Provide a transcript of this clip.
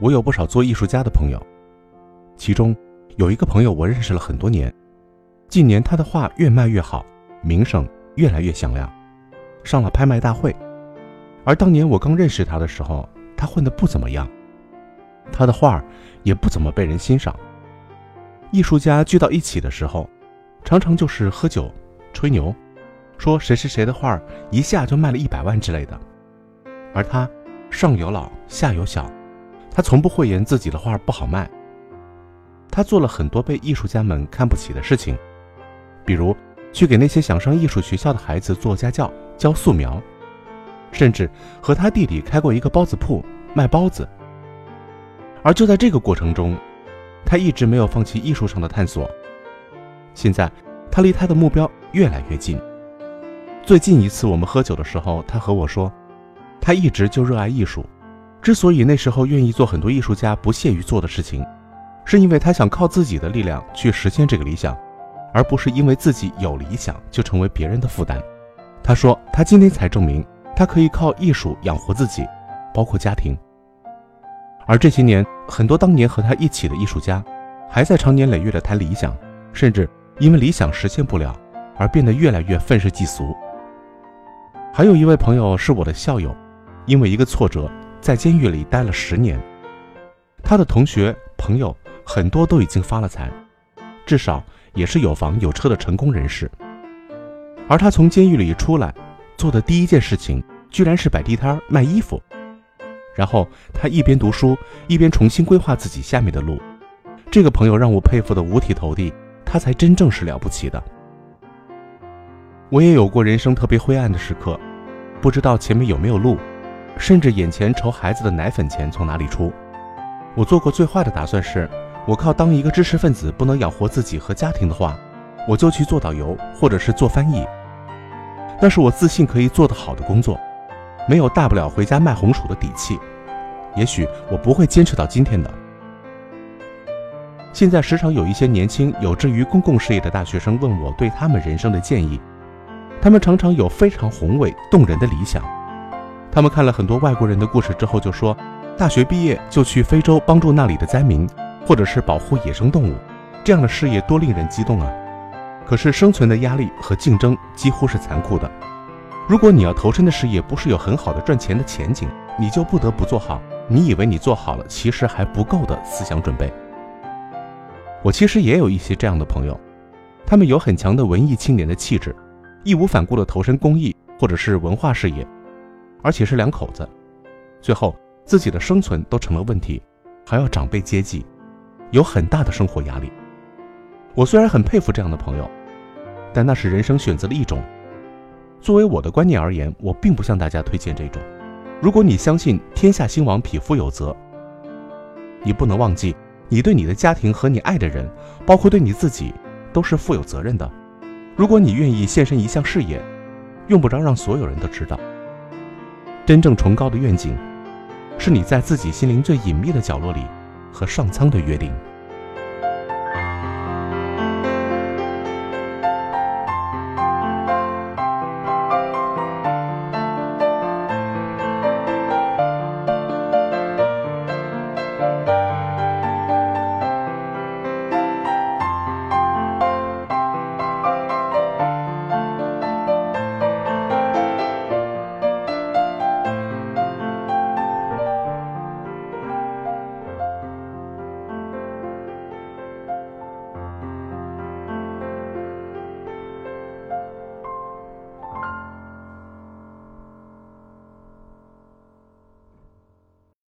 我有不少做艺术家的朋友，其中有一个朋友我认识了很多年，近年他的画越卖越好，名声越来越响亮，上了拍卖大会。而当年我刚认识他的时候，他混得不怎么样，他的画也不怎么被人欣赏。艺术家聚到一起的时候，常常就是喝酒、吹牛，说谁谁谁的画一下就卖了一百万之类的。而他上有老下有小，他从不讳言自己的画不好卖。他做了很多被艺术家们看不起的事情，比如去给那些想上艺术学校的孩子做家教、教素描。甚至和他弟弟开过一个包子铺卖包子，而就在这个过程中，他一直没有放弃艺术上的探索。现在，他离他的目标越来越近。最近一次我们喝酒的时候，他和我说，他一直就热爱艺术，之所以那时候愿意做很多艺术家不屑于做的事情，是因为他想靠自己的力量去实现这个理想，而不是因为自己有理想就成为别人的负担。他说，他今天才证明。他可以靠艺术养活自己，包括家庭。而这些年，很多当年和他一起的艺术家，还在长年累月的谈理想，甚至因为理想实现不了而变得越来越愤世嫉俗。还有一位朋友是我的校友，因为一个挫折，在监狱里待了十年。他的同学朋友很多都已经发了财，至少也是有房有车的成功人士。而他从监狱里出来。做的第一件事情，居然是摆地摊卖衣服。然后他一边读书，一边重新规划自己下面的路。这个朋友让我佩服的五体投地，他才真正是了不起的。我也有过人生特别灰暗的时刻，不知道前面有没有路，甚至眼前愁孩子的奶粉钱从哪里出。我做过最坏的打算是，我靠当一个知识分子不能养活自己和家庭的话，我就去做导游或者是做翻译。那是我自信可以做得好的工作，没有大不了回家卖红薯的底气。也许我不会坚持到今天的。现在时常有一些年轻有志于公共事业的大学生问我对他们人生的建议，他们常常有非常宏伟动人的理想。他们看了很多外国人的故事之后就说，大学毕业就去非洲帮助那里的灾民，或者是保护野生动物，这样的事业多令人激动啊！可是生存的压力和竞争几乎是残酷的。如果你要投身的事业不是有很好的赚钱的前景，你就不得不做好你以为你做好了，其实还不够的思想准备。我其实也有一些这样的朋友，他们有很强的文艺青年的气质，义无反顾地投身公益或者是文化事业，而且是两口子，最后自己的生存都成了问题，还要长辈接济，有很大的生活压力。我虽然很佩服这样的朋友。但那是人生选择的一种。作为我的观念而言，我并不向大家推荐这种。如果你相信天下兴亡，匹夫有责，你不能忘记，你对你的家庭和你爱的人，包括对你自己，都是负有责任的。如果你愿意献身一项事业，用不着让所有人都知道。真正崇高的愿景，是你在自己心灵最隐秘的角落里和上苍的约定。